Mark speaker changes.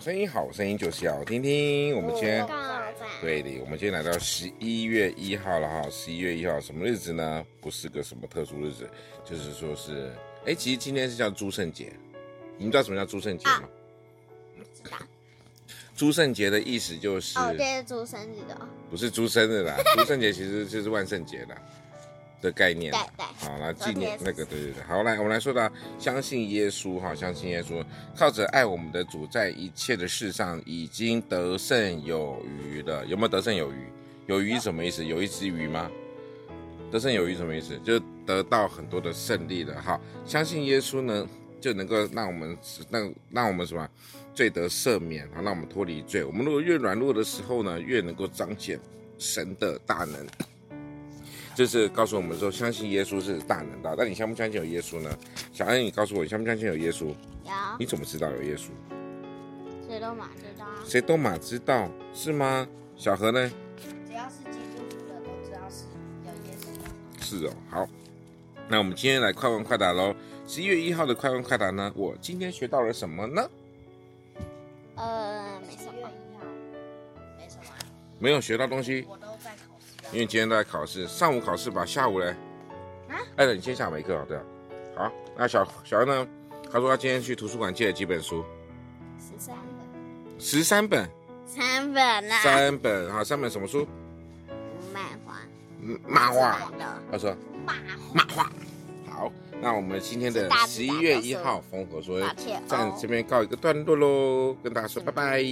Speaker 1: 声音，好声音就是要听听。我们今天，对的，我们今天来到十一月一号了哈。十一月一号什么日子呢？不是个什么特殊日子，就是说是，哎，其实今天是叫诸圣节。你们知道什么叫诸圣节吗？
Speaker 2: 不知道。
Speaker 1: 诸圣节的意思就是，
Speaker 2: 哦，对，诸生日的，
Speaker 1: 不是诸生日啦。诸圣节其实就是万圣节啦。的概念，
Speaker 2: 对对，
Speaker 1: 好，来纪念那个，对对对，好，来，我们来说到相信耶稣哈，相信耶稣，靠着爱我们的主，在一切的事上已经得胜有余了。有没有得胜有余？有余什么意思？有一只鱼吗？得胜有余什么意思？就得到很多的胜利了。哈，相信耶稣呢，就能够让我们让让我们什么罪得赦免，好，让我们脱离罪。我们如果越软弱的时候呢，越能够彰显神的大能。就是告诉我们说，相信耶稣是大能大。但你相不相信有耶稣呢？小恩，你告诉我，你相不相信有耶稣？
Speaker 2: 有。
Speaker 1: 你怎么知道有耶稣？
Speaker 2: 谁都马知道。
Speaker 1: 谁都马知道，是吗？小何呢？
Speaker 2: 只要是基督徒的都知道是有耶稣。
Speaker 1: 是哦，好。那我们今天来快问快答喽。十一月一号的快问快答呢？我今天学到了什么呢？
Speaker 2: 呃，没什么。没什么。
Speaker 1: 没有学到东西。因为今天都在考试，上午考试吧，下午嘞？啊？哎，你今天下午没课啊？对啊。好，那小小恩呢？他说他今天去图书馆借了几本书？
Speaker 2: 十三本。
Speaker 1: 十三本？
Speaker 2: 三本啦。
Speaker 1: 三本啊？三本什么书？
Speaker 2: 漫画。
Speaker 1: 嗯，漫画。他说。
Speaker 2: 漫
Speaker 1: 漫画。好，那我们今天的十一月一号丰禾硕恩在这边告一个段落喽，跟大家说拜拜。